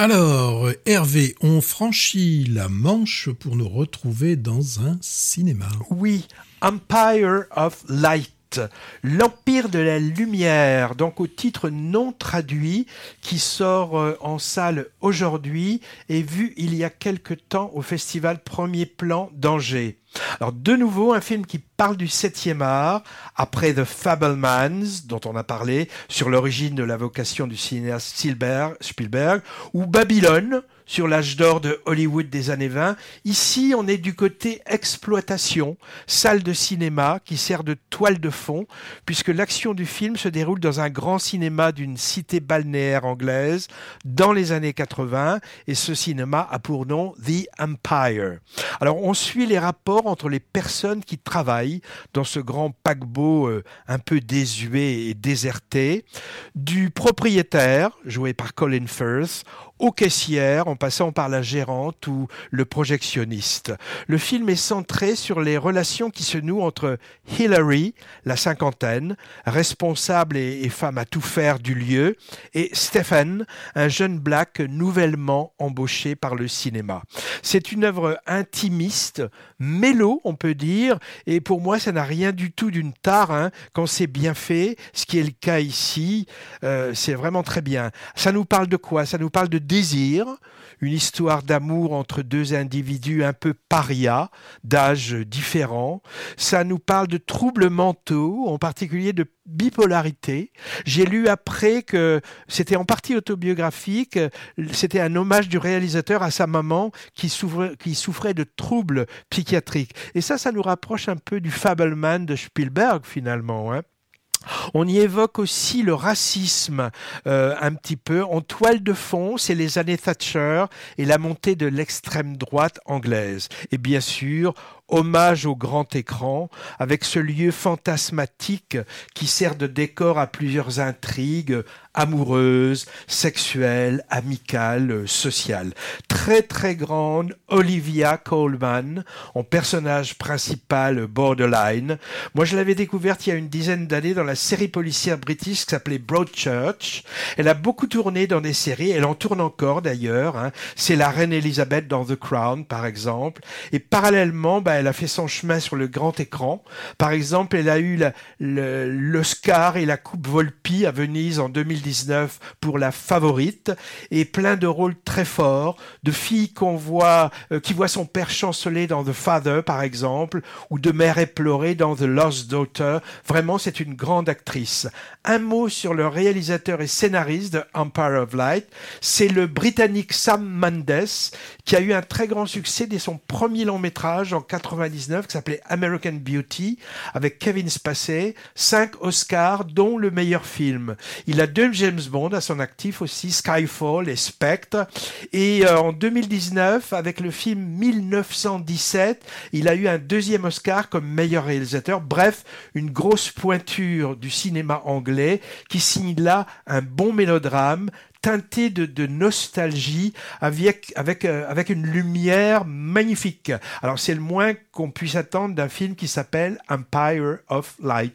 Alors, Hervé, on franchit la Manche pour nous retrouver dans un cinéma. Oui, Empire of Light. L'Empire de la Lumière, donc au titre non traduit, qui sort euh, en salle aujourd'hui et vu il y a quelque temps au festival Premier Plan d'Angers. Alors de nouveau un film qui parle du septième art, après The Fablemans, dont on a parlé, sur l'origine de la vocation du cinéaste Spielberg, ou Babylone, sur l'âge d'or de Hollywood des années 20. Ici, on est du côté exploitation, salle de cinéma qui sert de toile de fond, puisque l'action du film se déroule dans un grand cinéma d'une cité balnéaire anglaise dans les années 80, et ce cinéma a pour nom The Empire. Alors, on suit les rapports entre les personnes qui travaillent dans ce grand paquebot euh, un peu désuet et déserté, du propriétaire, joué par Colin Firth, aux caissières, en passant par la gérante ou le projectionniste. Le film est centré sur les relations qui se nouent entre Hillary, la cinquantaine, responsable et, femme à tout faire du lieu, et Stephen, un jeune black nouvellement embauché par le cinéma. C'est une œuvre intimiste, mélo, on peut dire, et pour moi, ça n'a rien du tout d'une tare hein, quand c'est bien fait, ce qui est le cas ici. Euh, c'est vraiment très bien. Ça nous parle de quoi? Ça nous parle de désir, une histoire d'amour entre deux individus un peu parias, d'âge différents. Ça nous parle de troubles mentaux, en particulier de bipolarité. J'ai lu après que c'était en partie autobiographique, c'était un hommage du réalisateur à sa maman qui souffrait, qui souffrait de troubles psychiatriques. Et ça, ça nous rapproche un peu du Fableman de Spielberg finalement. Hein. On y évoque aussi le racisme euh, un petit peu. En toile de fond, c'est les années Thatcher et la montée de l'extrême droite anglaise. Et bien sûr, hommage au grand écran, avec ce lieu fantasmatique qui sert de décor à plusieurs intrigues amoureuses, sexuelles, amicales, sociales. Très très grande, Olivia Colman, en personnage principal borderline. Moi je l'avais découverte il y a une dizaine d'années dans la série policière british qui s'appelait Broadchurch. Elle a beaucoup tourné dans des séries, elle en tourne encore d'ailleurs. Hein. C'est la reine Elisabeth dans The Crown par exemple. Et parallèlement, bah, elle a fait son chemin sur le grand écran. Par exemple, elle a eu l'Oscar et la Coupe Volpi à Venise en 2019 pour la favorite et plein de rôles très forts de filles qu'on voit, euh, qui voit son père chanceler dans The Father, par exemple, ou de mère éplorée dans The Lost Daughter. Vraiment, c'est une grande actrice. Un mot sur le réalisateur et scénariste de Empire of Light. C'est le Britannique Sam Mendes qui a eu un très grand succès dès son premier long métrage en 99 qui s'appelait American Beauty avec Kevin Spacey, cinq Oscars dont le meilleur film. Il a deux James Bond à son actif aussi, Skyfall et Spectre. Et euh, en 2019 avec le film 1917, il a eu un deuxième Oscar comme meilleur réalisateur. Bref, une grosse pointure du cinéma anglais qui signe là un bon mélodrame teinté de, nostalgie euh, avec une lumière magnifique. Alors c'est le moins qu'on puisse attendre d'un film qui s'appelle Empire of Light.